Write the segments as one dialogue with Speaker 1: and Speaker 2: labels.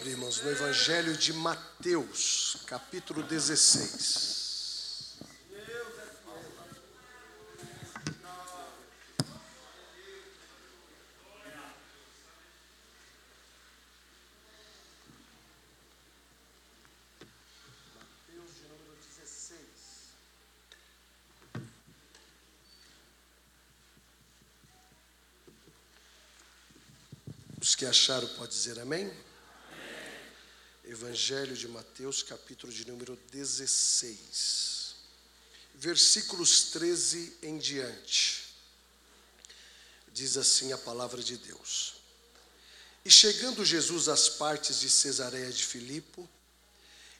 Speaker 1: Bíblia, irmãos, no Evangelho de Mateus, capítulo 16. Os que acharam, pode dizer amém? Evangelho de Mateus, capítulo de número 16, versículos 13 em diante. Diz assim a palavra de Deus. E chegando Jesus às partes de Cesareia de Filipe,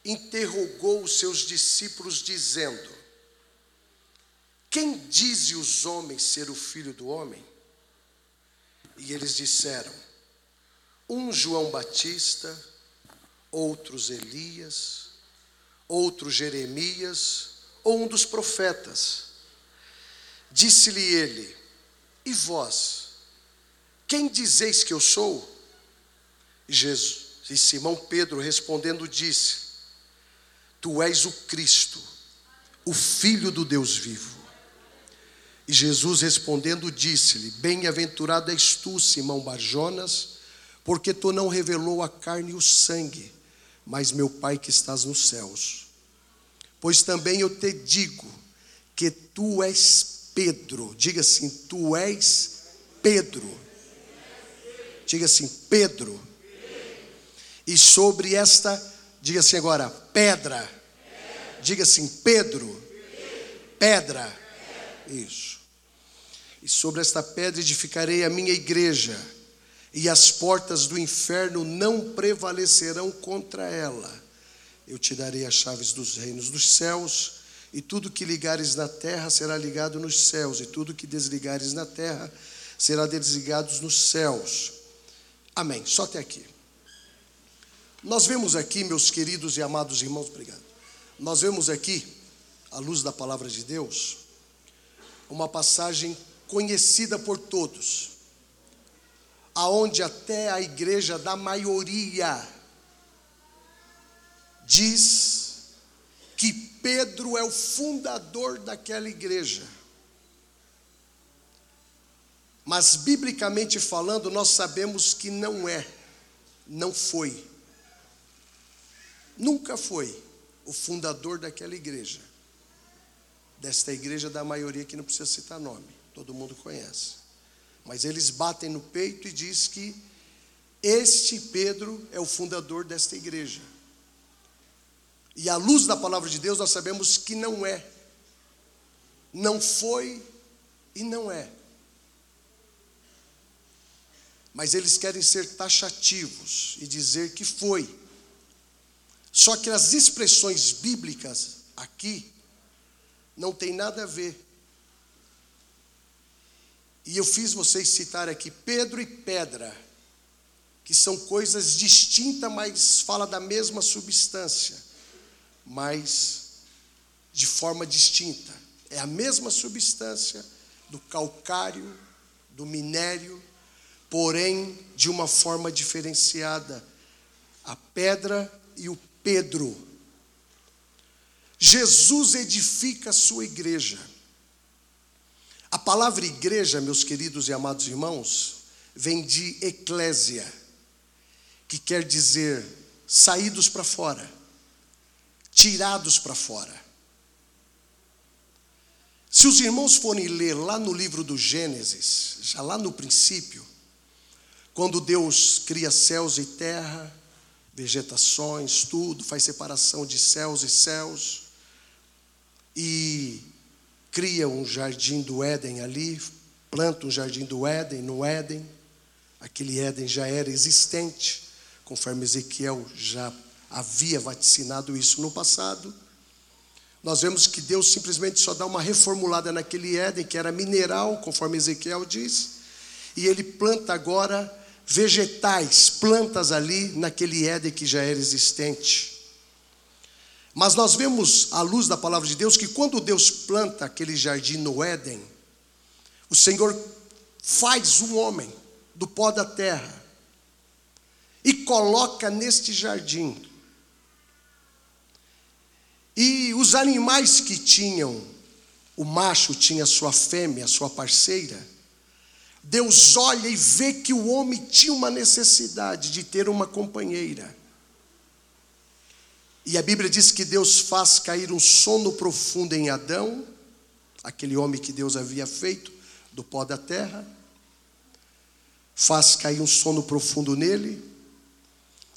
Speaker 1: interrogou os seus discípulos, dizendo: Quem dize os homens ser o filho do homem? E eles disseram: um João Batista, outros Elias, outro Jeremias, ou um dos profetas. Disse-lhe ele: E vós, quem dizeis que eu sou? E, Jesus, e Simão Pedro respondendo disse: Tu és o Cristo, o Filho do Deus vivo. E Jesus respondendo disse-lhe: Bem-aventurado és tu, Simão Barjonas, porque tu não revelou a carne e o sangue, mas meu Pai que estás nos céus. Pois também eu te digo que tu és Pedro, diga assim, tu és Pedro. Diga assim, Pedro. E sobre esta, diga assim agora, pedra. Diga assim, Pedro. Pedra. Isso. E sobre esta pedra edificarei a minha igreja e as portas do inferno não prevalecerão contra ela. Eu te darei as chaves dos reinos dos céus, e tudo que ligares na terra será ligado nos céus, e tudo que desligares na terra será desligado nos céus. Amém. Só até aqui. Nós vemos aqui, meus queridos e amados irmãos, obrigado. Nós vemos aqui, à luz da palavra de Deus, uma passagem conhecida por todos aonde até a igreja da maioria diz que Pedro é o fundador daquela igreja. Mas biblicamente falando, nós sabemos que não é, não foi. Nunca foi o fundador daquela igreja. Desta igreja da maioria que não precisa citar nome, todo mundo conhece. Mas eles batem no peito e diz que este Pedro é o fundador desta igreja. E à luz da palavra de Deus, nós sabemos que não é. Não foi e não é. Mas eles querem ser taxativos e dizer que foi. Só que as expressões bíblicas aqui não tem nada a ver e eu fiz vocês citar aqui Pedro e pedra, que são coisas distintas, mas fala da mesma substância, mas de forma distinta. É a mesma substância do calcário, do minério, porém de uma forma diferenciada. A pedra e o Pedro. Jesus edifica a sua igreja. A palavra igreja, meus queridos e amados irmãos, vem de eclésia, que quer dizer saídos para fora, tirados para fora. Se os irmãos forem ler lá no livro do Gênesis, já lá no princípio, quando Deus cria céus e terra, vegetações, tudo, faz separação de céus e céus, e cria um jardim do Éden ali, planta um jardim do Éden no Éden. Aquele Éden já era existente, conforme Ezequiel já havia vaticinado isso no passado. Nós vemos que Deus simplesmente só dá uma reformulada naquele Éden, que era mineral, conforme Ezequiel diz, e ele planta agora vegetais, plantas ali naquele Éden que já era existente. Mas nós vemos, à luz da palavra de Deus, que quando Deus planta aquele jardim no Éden, o Senhor faz um homem do pó da terra e coloca neste jardim. E os animais que tinham, o macho tinha sua fêmea, sua parceira. Deus olha e vê que o homem tinha uma necessidade de ter uma companheira. E a Bíblia diz que Deus faz cair um sono profundo em Adão, aquele homem que Deus havia feito do pó da terra, faz cair um sono profundo nele,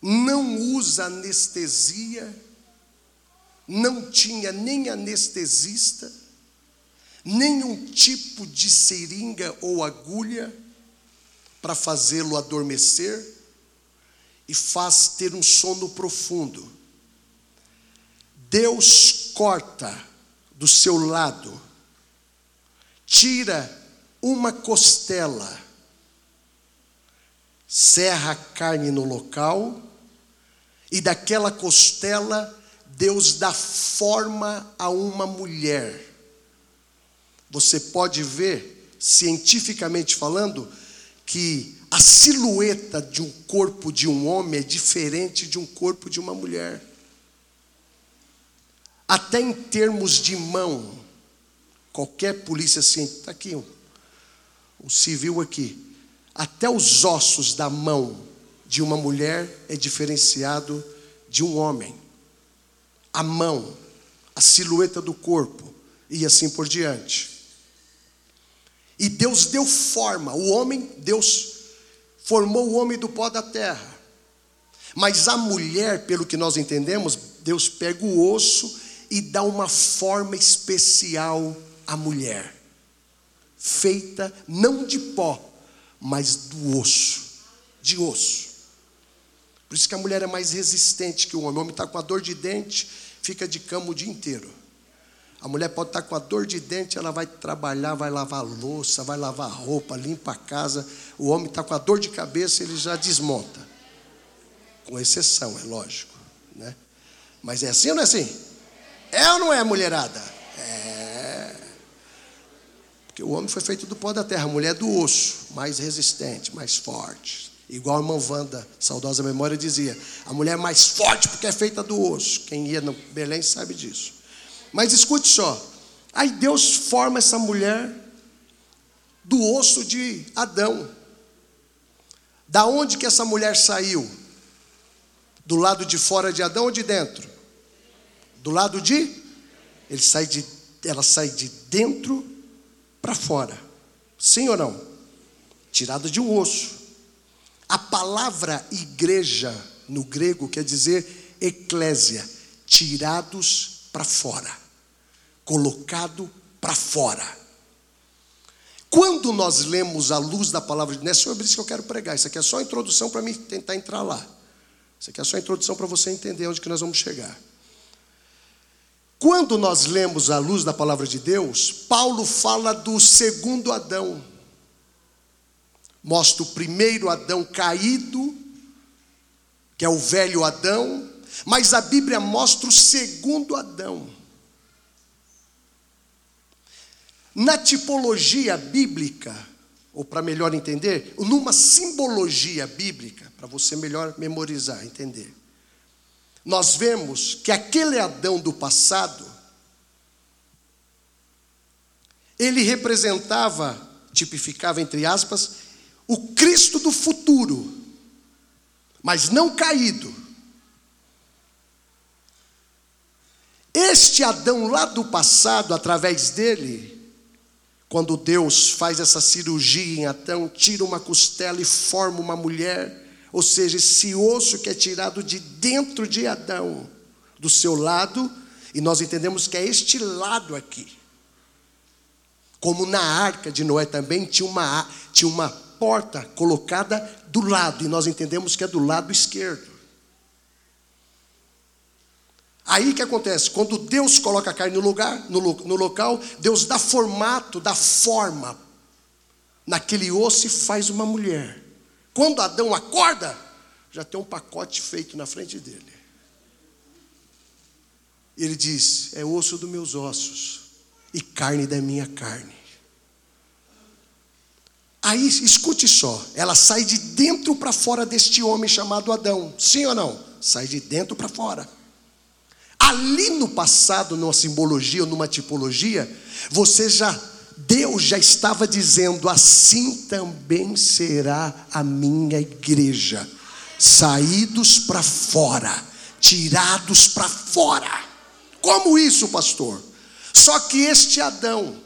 Speaker 1: não usa anestesia, não tinha nem anestesista, nenhum tipo de seringa ou agulha para fazê-lo adormecer e faz ter um sono profundo. Deus corta do seu lado, tira uma costela, serra a carne no local, e daquela costela Deus dá forma a uma mulher. Você pode ver, cientificamente falando, que a silhueta de um corpo de um homem é diferente de um corpo de uma mulher. Até em termos de mão, qualquer polícia científica, está aqui um, um civil aqui, até os ossos da mão de uma mulher é diferenciado de um homem. A mão, a silhueta do corpo e assim por diante. E Deus deu forma, o homem, Deus formou o homem do pó da terra. Mas a mulher, pelo que nós entendemos, Deus pega o osso e dá uma forma especial à mulher, feita não de pó, mas do osso, de osso. Por isso que a mulher é mais resistente que o homem. O homem está com a dor de dente, fica de cama o dia inteiro. A mulher pode estar tá com a dor de dente, ela vai trabalhar, vai lavar louça, vai lavar roupa, limpa a casa. O homem está com a dor de cabeça, ele já desmonta. Com exceção, é lógico. Né? Mas é assim ou não é assim? É ou não é, mulherada? É. Porque o homem foi feito do pó da terra, a mulher é do osso, mais resistente, mais forte. Igual a irmã Wanda, saudosa memória, dizia: a mulher é mais forte porque é feita do osso. Quem ia no Belém sabe disso. Mas escute só: aí Deus forma essa mulher do osso de Adão. Da onde que essa mulher saiu? Do lado de fora de Adão ou de dentro? Do lado de? Ele sai de, ela sai de dentro para fora. Sim ou não? Tirada de um osso. A palavra igreja no grego quer dizer eclésia, tirados para fora, colocado para fora. Quando nós lemos a luz da palavra de Deus, é sobre isso que eu quero pregar. Isso aqui é só a introdução para mim tentar entrar lá. Isso aqui é só a introdução para você entender onde que nós vamos chegar. Quando nós lemos a luz da palavra de Deus, Paulo fala do segundo Adão mostra o primeiro Adão caído, que é o velho Adão, mas a Bíblia mostra o segundo Adão. Na tipologia bíblica, ou para melhor entender, numa simbologia bíblica, para você melhor memorizar, entender, nós vemos que aquele Adão do passado, ele representava, tipificava entre aspas, o Cristo do futuro, mas não caído. Este Adão lá do passado, através dele, quando Deus faz essa cirurgia em Adão, tira uma costela e forma uma mulher, ou seja, esse osso que é tirado de dentro de Adão, do seu lado, e nós entendemos que é este lado aqui. Como na arca de Noé também tinha uma, tinha uma porta colocada do lado, e nós entendemos que é do lado esquerdo. Aí que acontece? Quando Deus coloca a carne no lugar, no, no local, Deus dá formato, dá forma naquele osso e faz uma mulher. Quando Adão acorda, já tem um pacote feito na frente dele. Ele diz: É osso dos meus ossos e carne da minha carne. Aí, escute só, ela sai de dentro para fora deste homem chamado Adão. Sim ou não? Sai de dentro para fora. Ali no passado, numa simbologia ou numa tipologia, você já Deus já estava dizendo: assim também será a minha igreja, saídos para fora, tirados para fora. Como isso, pastor? Só que este Adão,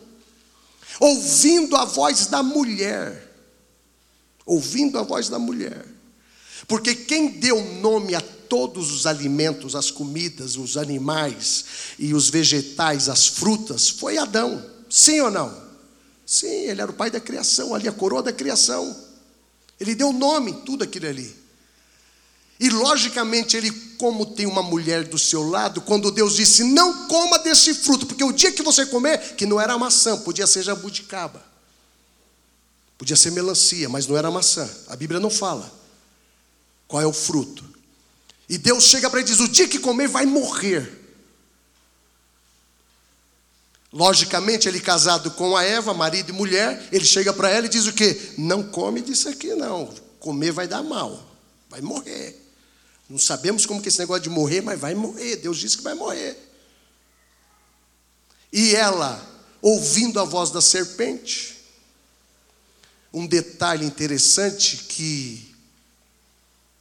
Speaker 1: ouvindo a voz da mulher, ouvindo a voz da mulher, porque quem deu nome a todos os alimentos, as comidas, os animais e os vegetais, as frutas, foi Adão, sim ou não? Sim, ele era o pai da criação, ali a coroa da criação. Ele deu nome tudo aquilo ali. E logicamente ele, como tem uma mulher do seu lado, quando Deus disse: "Não coma desse fruto, porque o dia que você comer, que não era maçã, podia ser jabuticaba. Podia ser melancia, mas não era maçã. A Bíblia não fala qual é o fruto. E Deus chega para ele e diz: "O dia que comer vai morrer". Logicamente, ele casado com a Eva, marido e mulher, ele chega para ela e diz o quê? Não come disso aqui não. Comer vai dar mal, vai morrer. Não sabemos como que esse negócio de morrer, mas vai morrer. Deus disse que vai morrer. E ela, ouvindo a voz da serpente, um detalhe interessante que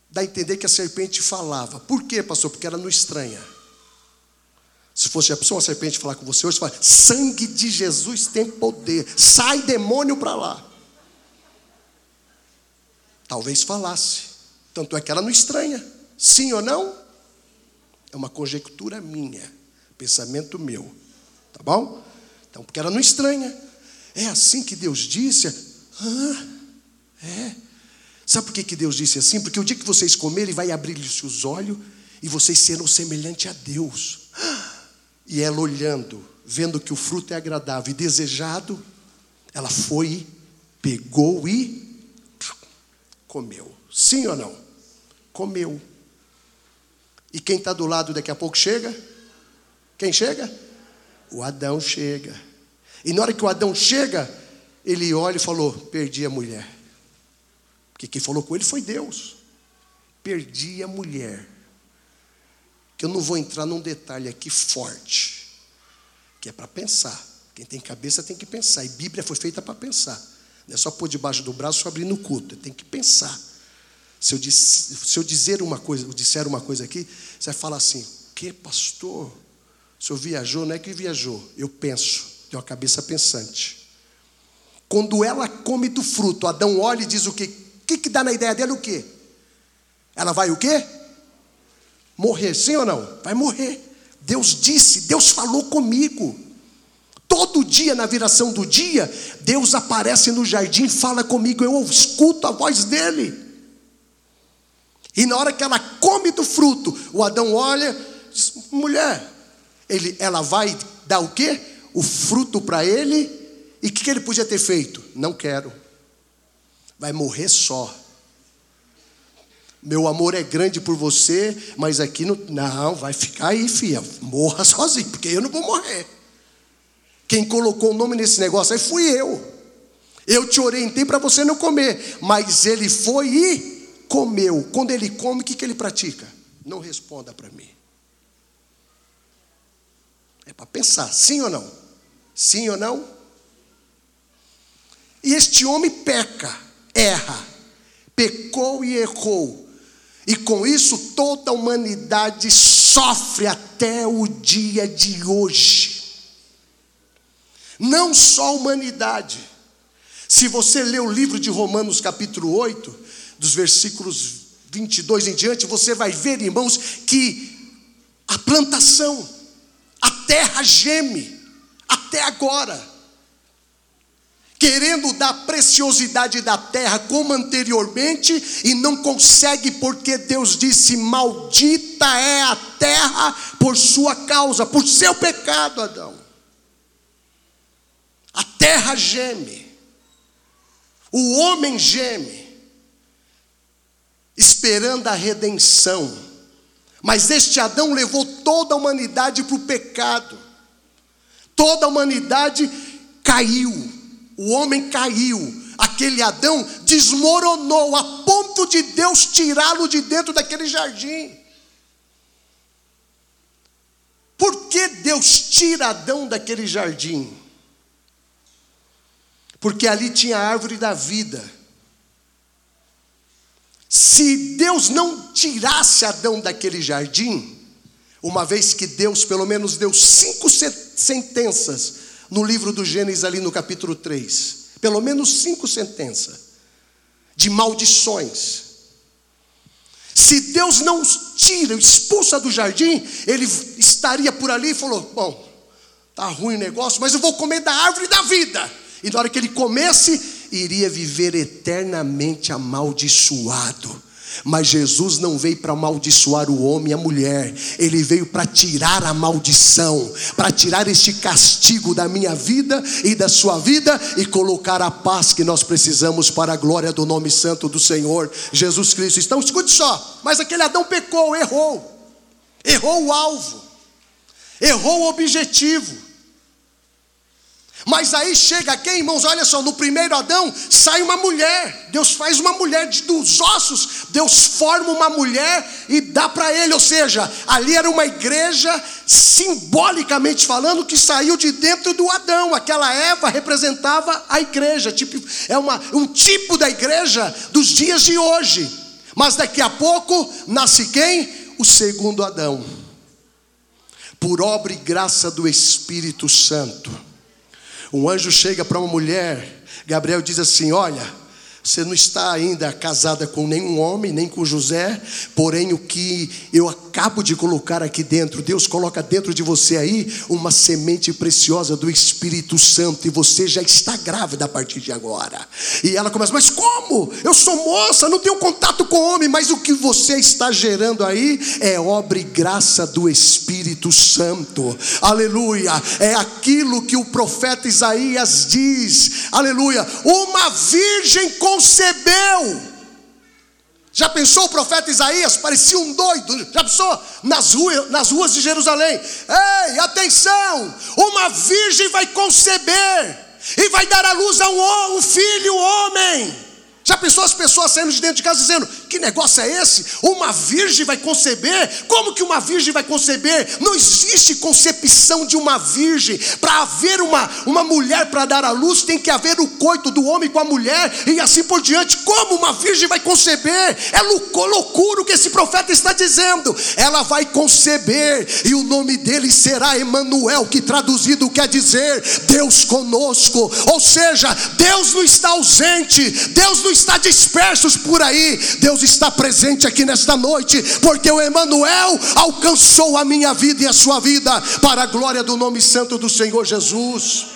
Speaker 1: dá a entender que a serpente falava. Por quê, pastor? Porque ela não estranha. Se fosse a pessoa, uma serpente falar com você hoje, você fala: sangue de Jesus tem poder, sai demônio para lá. Talvez falasse, tanto é que ela não estranha. Sim ou não? É uma conjectura minha, pensamento meu. Tá bom? Então, porque ela não estranha. É assim que Deus disse? Ah, é. Sabe por que, que Deus disse assim? Porque o dia que vocês comerem, vai abrir-lhes os olhos e vocês serão semelhante a Deus. E ela olhando, vendo que o fruto é agradável e desejado, ela foi, pegou e comeu. Sim ou não? Comeu. E quem está do lado daqui a pouco chega? Quem chega? O Adão chega. E na hora que o Adão chega, ele olha e falou: Perdi a mulher. Porque quem falou com ele foi Deus. Perdi a mulher. Que eu não vou entrar num detalhe aqui forte, que é para pensar. Quem tem cabeça tem que pensar. E Bíblia foi feita para pensar. Não é só pôr debaixo do braço e abrir no culto. Tem que pensar. Se eu, se eu dizer uma coisa, eu disser uma coisa aqui, você vai falar assim: que pastor? O senhor viajou? Não é que viajou, eu penso, tenho uma cabeça pensante. Quando ela come do fruto, Adão olha e diz o quê? O que, que dá na ideia dela o quê? Ela vai o quê? Morrer, sim ou não? Vai morrer. Deus disse, Deus falou comigo. Todo dia, na viração do dia, Deus aparece no jardim, fala comigo, eu escuto a voz dele. E na hora que ela come do fruto, o Adão olha, diz, mulher, ele, ela vai dar o quê? O fruto para ele. E o que, que ele podia ter feito? Não quero. Vai morrer só. Meu amor é grande por você, mas aqui não, não vai ficar aí, filha. Morra sozinho, porque eu não vou morrer. Quem colocou o nome nesse negócio aí fui eu. Eu te orientei para você não comer, mas ele foi e comeu. Quando ele come, o que, que ele pratica? Não responda para mim. É para pensar, sim ou não? Sim ou não? E este homem peca, erra, pecou e errou. E com isso toda a humanidade sofre até o dia de hoje. Não só a humanidade. Se você lê o livro de Romanos, capítulo 8, dos versículos 22 em diante, você vai ver, irmãos, que a plantação, a terra geme, até agora, querendo dar preciosidade da terra como anteriormente, e não consegue, porque Deus disse: Maldita é a terra por sua causa, por seu pecado, Adão. A terra geme, o homem geme, esperando a redenção. Mas este Adão levou toda a humanidade para o pecado. Toda a humanidade caiu. O homem caiu. Aquele Adão desmoronou a ponto de Deus tirá-lo de dentro daquele jardim. Por que Deus tira Adão daquele jardim? Porque ali tinha a árvore da vida. Se Deus não tirasse Adão daquele jardim, uma vez que Deus pelo menos deu cinco sentenças no livro do Gênesis, ali no capítulo 3. Pelo menos cinco sentenças de maldições. Se Deus não tira, expulsa do jardim, ele estaria por ali e falou: Bom, tá ruim o negócio, mas eu vou comer da árvore da vida. E na hora que ele comesse, iria viver eternamente amaldiçoado. Mas Jesus não veio para amaldiçoar o homem e a mulher, ele veio para tirar a maldição, para tirar este castigo da minha vida e da sua vida e colocar a paz que nós precisamos para a glória do nome santo do Senhor Jesus Cristo. Então, escute só, mas aquele Adão pecou, errou, errou o alvo, errou o objetivo. Mas aí chega quem, irmãos? Olha só, no primeiro Adão sai uma mulher. Deus faz uma mulher de, dos ossos. Deus forma uma mulher e dá para ele. Ou seja, ali era uma igreja, simbolicamente falando, que saiu de dentro do Adão. Aquela Eva representava a igreja. Tipo, é uma, um tipo da igreja dos dias de hoje. Mas daqui a pouco nasce quem? O segundo Adão. Por obra e graça do Espírito Santo um anjo chega para uma mulher, Gabriel diz assim: Olha, você não está ainda casada com nenhum homem, nem com José, porém o que eu acabo de colocar aqui dentro, Deus coloca dentro de você aí uma semente preciosa do Espírito Santo e você já está grávida a partir de agora. E ela começa, mas como? Eu sou moça, não tenho contato com homem, mas o que você está gerando aí é obra e graça do Espírito Santo. Aleluia! É aquilo que o profeta Isaías diz. Aleluia! Uma virgem com concebeu. Já pensou o profeta Isaías? Parecia um doido. Já pensou? Nas ruas, nas ruas de Jerusalém. Ei, atenção! Uma virgem vai conceber e vai dar à luz a um, um filho homem. Já pensou as pessoas saindo de dentro de casa dizendo: Que negócio é esse? Uma virgem vai conceber? Como que uma virgem vai conceber? Não existe concepção de uma virgem. Para haver uma, uma mulher para dar à luz, tem que haver o coito do homem com a mulher e assim por diante. Como uma virgem vai conceber? É loucura o que esse profeta está dizendo. Ela vai conceber e o nome dele será Emanuel, que traduzido quer dizer Deus conosco. Ou seja, Deus não está ausente, Deus não está dispersos por aí, Deus está presente aqui nesta noite, porque o Emanuel alcançou a minha vida e a sua vida para a glória do nome santo do Senhor Jesus.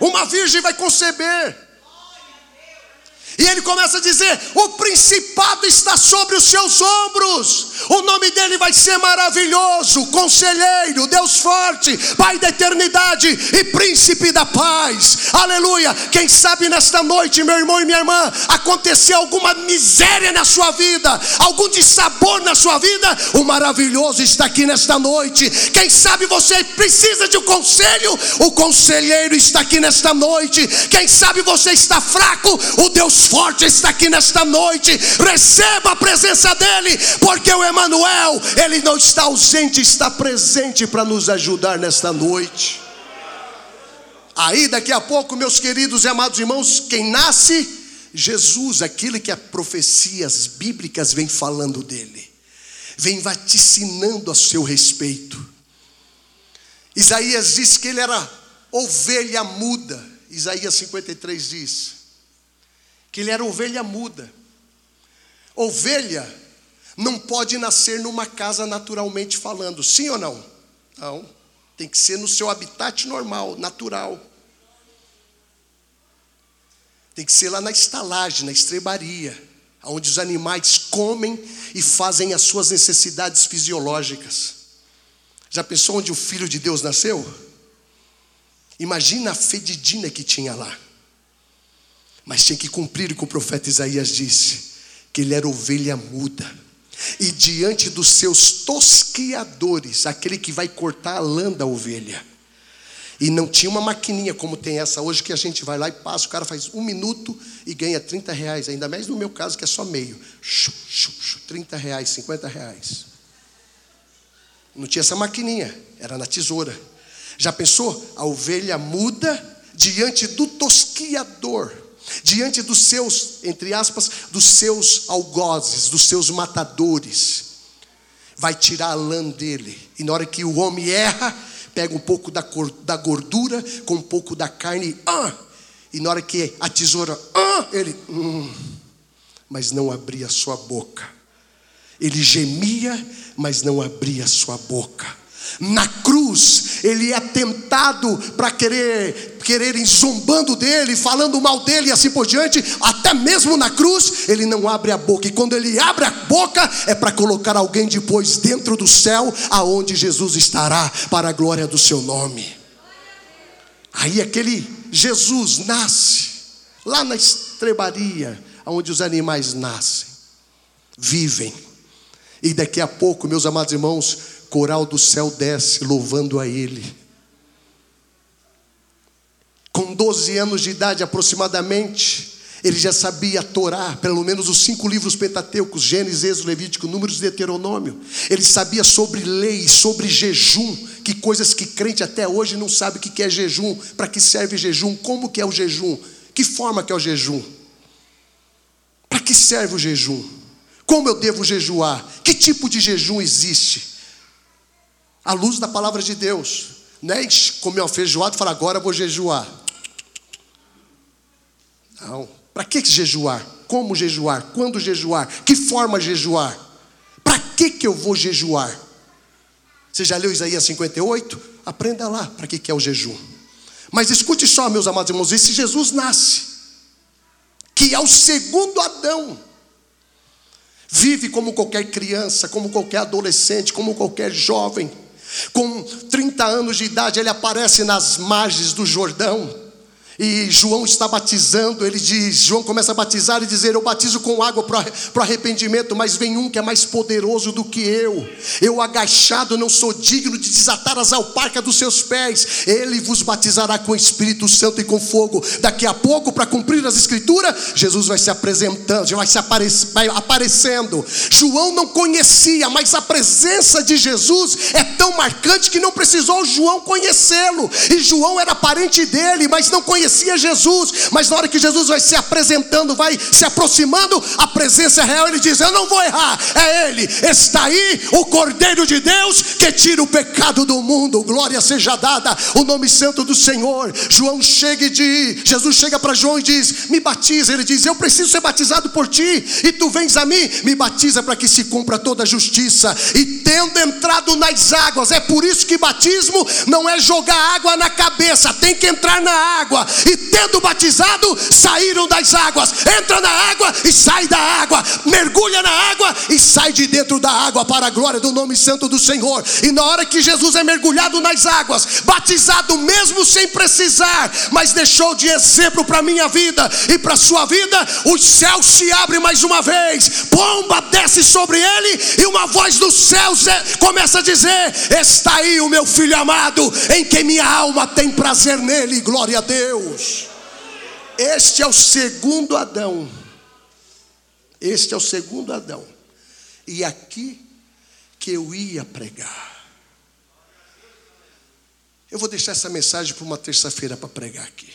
Speaker 1: Uma virgem vai conceber. E ele começa a dizer: o principado está sobre os seus ombros, o nome dele vai ser maravilhoso, conselheiro, Deus forte, Pai da eternidade e príncipe da paz. Aleluia. Quem sabe nesta noite, meu irmão e minha irmã, aconteceu alguma miséria na sua vida, algum dissabor na sua vida, o maravilhoso está aqui nesta noite. Quem sabe você precisa de um conselho, o conselheiro está aqui nesta noite. Quem sabe você está fraco, o Deus forte está aqui nesta noite. Receba a presença dEle, porque o Emanuel, Ele não está ausente, está presente para nos ajudar nesta noite. Aí, daqui a pouco, meus queridos e amados irmãos, quem nasce? Jesus, aquele que as profecias bíblicas vem falando dele, vem vaticinando a seu respeito. Isaías diz que ele era ovelha muda. Isaías 53 diz que ele era ovelha muda. Ovelha não pode nascer numa casa naturalmente falando, sim ou não? Não. Tem que ser no seu habitat normal, natural. Tem que ser lá na estalagem, na estrebaria, onde os animais comem e fazem as suas necessidades fisiológicas. Já pensou onde o filho de Deus nasceu? Imagina a fedidina que tinha lá. Mas tinha que cumprir o que o profeta Isaías disse: que ele era ovelha muda. E diante dos seus tosqueadores, aquele que vai cortar a lã da ovelha, E não tinha uma maquininha como tem essa hoje que a gente vai lá e passa, o cara faz um minuto e ganha 30 reais, ainda mais no meu caso que é só meio. 30 reais, 50 reais. Não tinha essa maquininha, era na tesoura. Já pensou? A ovelha muda diante do tosquiador, diante dos seus, entre aspas, dos seus algozes, dos seus matadores. Vai tirar a lã dele. E na hora que o homem erra, pega um pouco da, da gordura com um pouco da carne, ah, e na hora que a tesoura, ah, ele, hum, mas não abria sua boca. Ele gemia, mas não abria sua boca. Na cruz, ele é tentado para querer quererem zombando dele, falando mal dele e assim por diante, até mesmo na cruz, ele não abre a boca. E quando ele abre a boca, é para colocar alguém depois dentro do céu, aonde Jesus estará para a glória do seu nome. Aí aquele Jesus nasce lá na estrebaria, onde os animais nascem, vivem. E daqui a pouco, meus amados irmãos, coral do céu desce louvando a Ele. Com 12 anos de idade aproximadamente, ele já sabia Torá, pelo menos os cinco livros pentateucos, Gênesis, Êxodo, Levítico, Números e Deuteronômio. Ele sabia sobre leis, sobre jejum, que coisas que crente até hoje não sabe o que é jejum, para que serve jejum, como que é o jejum, que forma que é o jejum. Para que serve o jejum? Como eu devo jejuar? Que tipo de jejum existe? À luz da palavra de Deus. Não é comer uma feijoada e falar, agora eu vou jejuar. Não. Para que jejuar? Como jejuar? Quando jejuar? Que forma jejuar? Para que, que eu vou jejuar? Você já leu Isaías 58? Aprenda lá para que, que é o jejum. Mas escute só, meus amados irmãos, esse Jesus nasce, que é o segundo Adão, vive como qualquer criança, como qualquer adolescente, como qualquer jovem. Com 30 anos de idade, ele aparece nas margens do Jordão e João está batizando, ele diz, João começa a batizar e dizer: Eu batizo com água para arrependimento, mas vem um que é mais poderoso do que eu. Eu agachado não sou digno de desatar as alparcas dos seus pés. Ele vos batizará com o Espírito Santo e com fogo. Daqui a pouco, para cumprir as escrituras, Jesus vai se apresentando, vai se vai aparecendo. João não conhecia, mas a presença de Jesus é tão marcante que não precisou João conhecê-lo. E João era parente dele, mas não conhecia conhecia Jesus, mas na hora que Jesus vai se apresentando, vai se aproximando, a presença real, ele diz: Eu não vou errar, é Ele, está aí o Cordeiro de Deus que tira o pecado do mundo, glória seja dada, o nome santo do Senhor. João chega e diz: Jesus chega para João e diz: Me batiza. Ele diz: Eu preciso ser batizado por ti, e tu vens a mim, me batiza para que se cumpra toda a justiça. E tendo entrado nas águas, é por isso que batismo não é jogar água na cabeça, tem que entrar na água e tendo batizado, saíram das águas. Entra na água e sai da água, mergulha na água e sai de dentro da água para a glória do nome santo do Senhor. E na hora que Jesus é mergulhado nas águas, batizado mesmo sem precisar, mas deixou de exemplo para minha vida e para sua vida, os céus se abrem mais uma vez, pomba desce sobre ele e uma voz dos céus é, começa a dizer: Está aí o meu filho amado, em quem minha alma tem prazer nele, glória a Deus. Este é o segundo Adão. Este é o segundo Adão. E aqui que eu ia pregar. Eu vou deixar essa mensagem para uma terça-feira para pregar aqui.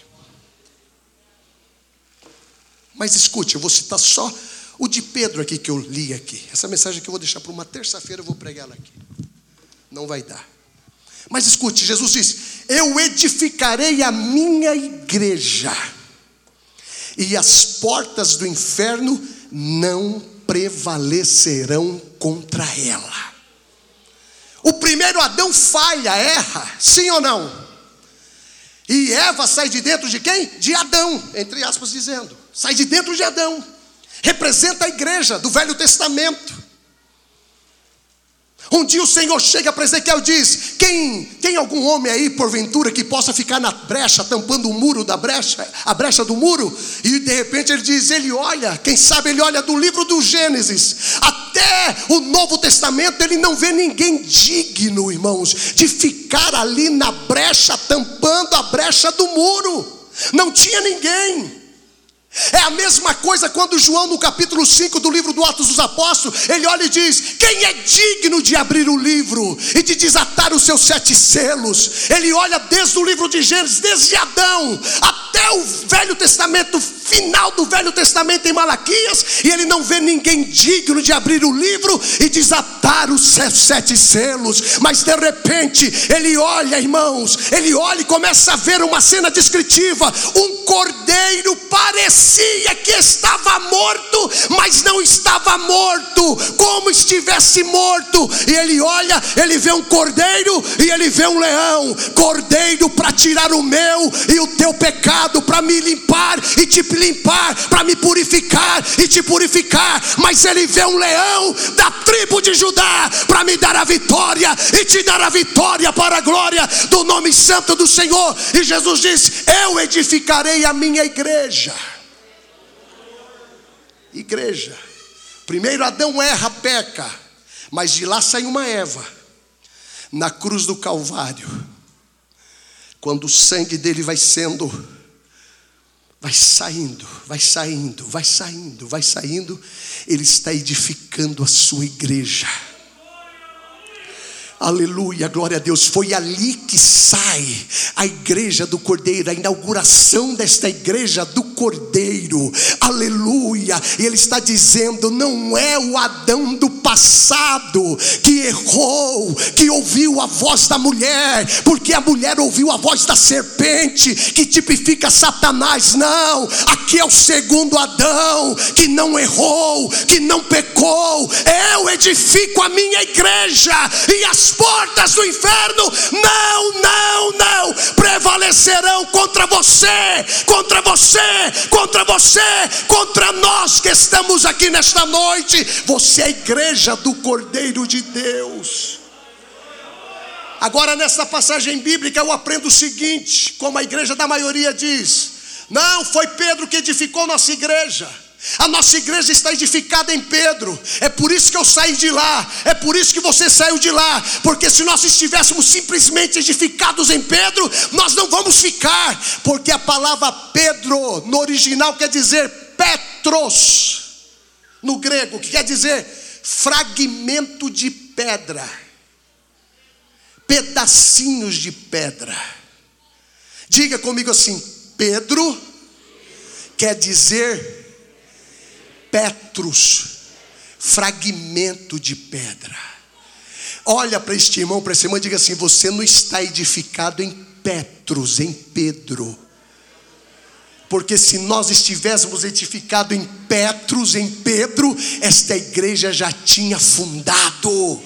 Speaker 1: Mas escute, eu vou citar só o de Pedro aqui que eu li aqui. Essa mensagem que eu vou deixar para uma terça-feira, eu vou pregar ela aqui. Não vai dar. Mas escute, Jesus disse: Eu edificarei a minha igreja, e as portas do inferno não prevalecerão contra ela. O primeiro Adão falha, erra, sim ou não? E Eva sai de dentro de quem? De Adão, entre aspas dizendo. Sai de dentro de Adão. Representa a igreja do Velho Testamento. Um dia o Senhor chega para Ezequiel e diz: Quem tem algum homem aí, porventura, que possa ficar na brecha, tampando o muro da brecha, a brecha do muro? E de repente ele diz: Ele olha, quem sabe ele olha do livro do Gênesis até o Novo Testamento ele não vê ninguém digno, irmãos, de ficar ali na brecha, tampando a brecha do muro. Não tinha ninguém. É a mesma coisa quando João, no capítulo 5 do livro do Atos dos Apóstolos, ele olha e diz: Quem é digno de abrir o livro e de desatar os seus sete selos? Ele olha desde o livro de Gênesis, desde Adão até o Velho Testamento, final do Velho Testamento em Malaquias, e ele não vê ninguém digno de abrir o livro e desatar os sete selos, mas de repente ele olha, irmãos, ele olha e começa a ver uma cena descritiva: um cordeiro parecia que estava morto, mas não estava morto, como estivesse morto, e ele olha, ele vê um cordeiro e ele vê um leão, cordeiro para tirar o meu e o teu pecado, para me limpar e te limpar, para me purificar e te purificar. Mas ele vê um leão da tribo de Judá para me dar a vitória e te dar a vitória para a glória do nome santo do Senhor. E Jesus diz: Eu edificarei a minha igreja. Igreja. Primeiro Adão erra, peca, mas de lá sai uma Eva. Na cruz do Calvário, quando o sangue dele vai sendo vai saindo, vai saindo, vai saindo, vai saindo, Ele está edificando a sua igreja. Aleluia, glória a Deus. Foi ali que sai a igreja do Cordeiro, a inauguração desta igreja do Cordeiro. Aleluia. E ele está dizendo: não é o Adão do passado que errou, que ouviu a voz da mulher, porque a mulher ouviu a voz da serpente, que tipifica Satanás. Não, aqui é o segundo Adão, que não errou, que não pecou. Eu edifico a minha igreja e as portas do inferno não, não, não prevalecerão contra você, contra você, contra você, contra nós que estamos aqui nesta noite. Você é a igreja do Cordeiro de Deus. Agora, nessa passagem bíblica, eu aprendo o seguinte: como a igreja da maioria diz, não foi Pedro que edificou nossa igreja. A nossa igreja está edificada em Pedro. É por isso que eu saí de lá. É por isso que você saiu de lá. Porque se nós estivéssemos simplesmente edificados em Pedro, nós não vamos ficar. Porque a palavra Pedro no original quer dizer Petros. No grego, que quer dizer fragmento de pedra. Pedacinhos de pedra. Diga comigo assim: Pedro quer dizer Petros, fragmento de pedra. Olha para este irmão, para essa irmã, e diga assim: você não está edificado em Petros, em Pedro. Porque se nós estivéssemos edificados em Petros, em Pedro, esta igreja já tinha fundado.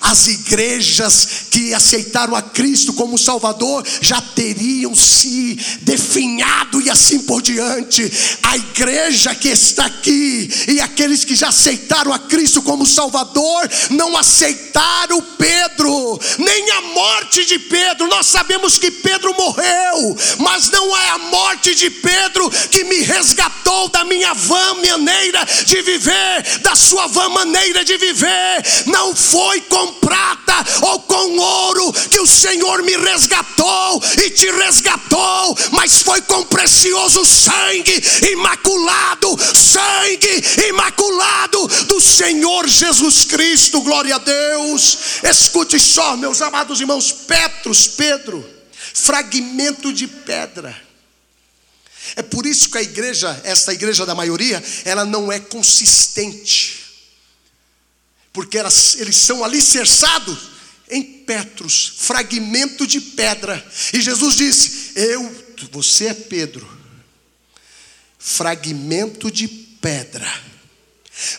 Speaker 1: As igrejas que aceitaram a Cristo como Salvador já teriam se definhado e assim por diante. A igreja que está aqui e aqueles que já aceitaram a Cristo como Salvador não aceitaram Pedro, nem a morte de Pedro. Nós sabemos que Pedro morreu, mas não é a morte de Pedro que me resgatou da minha vã maneira de viver, da sua vã maneira de viver. Não foi com prata ou com ouro que o Senhor me resgatou e te resgatou, mas foi com precioso sangue imaculado, sangue imaculado do Senhor Jesus Cristo. Glória a Deus. Escute só, meus amados irmãos, Petros, Pedro, fragmento de pedra. É por isso que a igreja, esta igreja da maioria, ela não é consistente. Porque elas, eles são alicerçados em Petros, fragmento de pedra. E Jesus disse: Eu, você é Pedro, fragmento de pedra.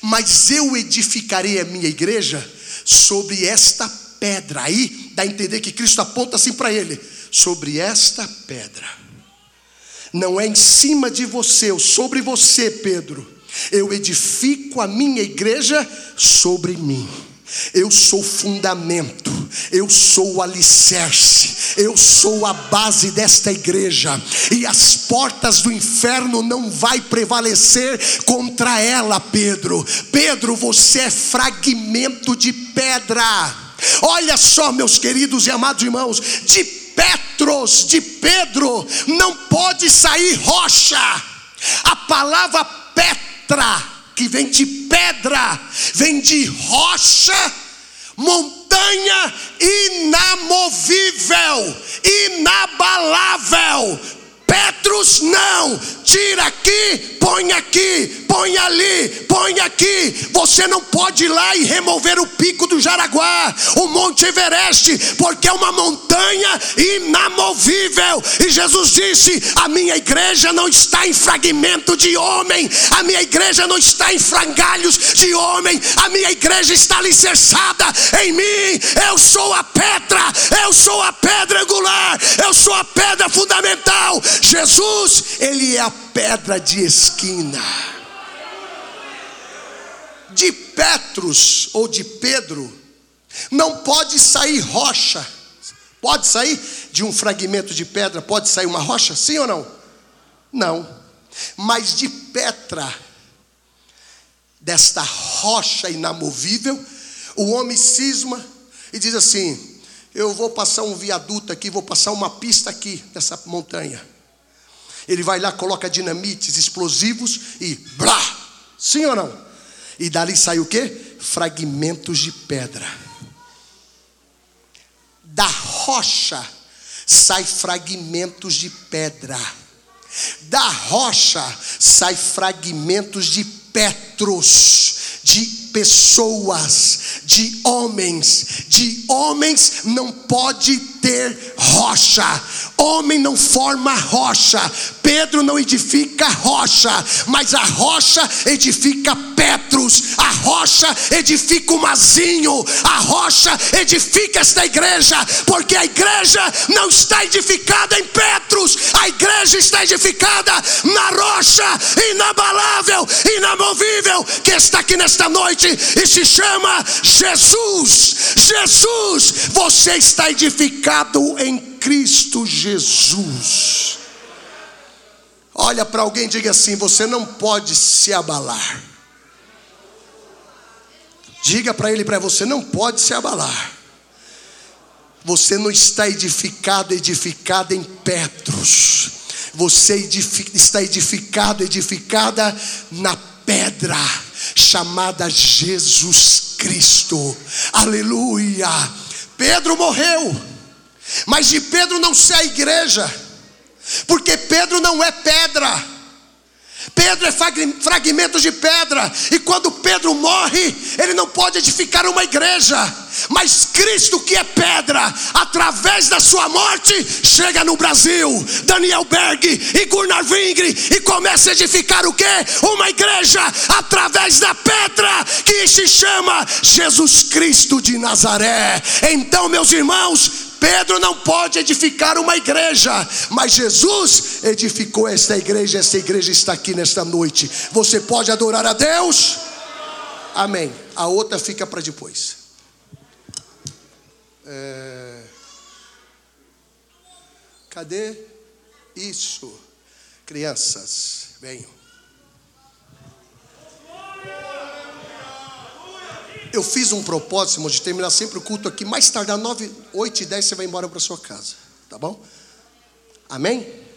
Speaker 1: Mas eu edificarei a minha igreja sobre esta pedra. Aí dá a entender que Cristo aponta assim para ele: sobre esta pedra não é em cima de você, ou sobre você, Pedro. Eu edifico a minha igreja sobre mim. Eu sou fundamento, eu sou o alicerce, eu sou a base desta igreja, e as portas do inferno não vai prevalecer contra ela, Pedro. Pedro, você é fragmento de pedra. Olha só, meus queridos e amados irmãos, de Petros, de Pedro, não pode sair rocha. A palavra Petra que vem de pedra, vem de rocha, montanha inamovível, inabalável. Petros não, tira aqui, põe aqui, põe ali, põe aqui. Você não pode ir lá e remover o pico do Jaraguá, o Monte Everest, porque é uma montanha inamovível. E Jesus disse: A minha igreja não está em fragmento de homem, a minha igreja não está em frangalhos de homem, a minha igreja está alicerçada em mim. Eu sou a pedra, eu sou a pedra angular, eu sou a pedra fundamental. Jesus, Ele é a pedra de esquina. De Petros ou de Pedro, não pode sair rocha. Pode sair de um fragmento de pedra, pode sair uma rocha? Sim ou não? Não. Mas de Petra, desta rocha inamovível, o homem cisma e diz assim: Eu vou passar um viaduto aqui, vou passar uma pista aqui nessa montanha. Ele vai lá, coloca dinamites, explosivos e blá. Sim ou não? E dali sai o que? Fragmentos de pedra. Da rocha sai fragmentos de pedra. Da rocha sai fragmentos de petros, de pessoas, de homens. De homens não pode ter rocha. Homem não forma rocha. Pedro não edifica rocha, mas a rocha edifica Petros. A rocha edifica o Mazinho. A rocha edifica esta igreja, porque a igreja não está edificada em Petros. A igreja está edificada na rocha inabalável, inamovível que está aqui nesta noite e se chama Jesus. Jesus, você está edificado em Cristo Jesus. Olha para alguém e diga assim: você não pode se abalar. Diga para ele, para você, não pode se abalar. Você não está edificado, edificada em Petros. Você edific, está edificado, edificada na pedra chamada Jesus Cristo. Aleluia. Pedro morreu. Mas de Pedro não sai a igreja, porque Pedro não é pedra. Pedro é fragmento de pedra, e quando Pedro morre, ele não pode edificar uma igreja, mas Cristo, que é pedra, através da sua morte, chega no Brasil, Daniel Berg e Gunnar Vingre, e começa a edificar o que? Uma igreja, através da pedra que se chama Jesus Cristo de Nazaré. Então, meus irmãos, Pedro não pode edificar uma igreja, mas Jesus edificou esta igreja, esta igreja está aqui nesta noite. Você pode adorar a Deus? Amém. A outra fica para depois. É... Cadê isso? Crianças, venham. Eu fiz um propósito, de terminar sempre o culto aqui, mais tarde, às 9, 8 e 10 você vai embora para sua casa. Tá bom? Amém?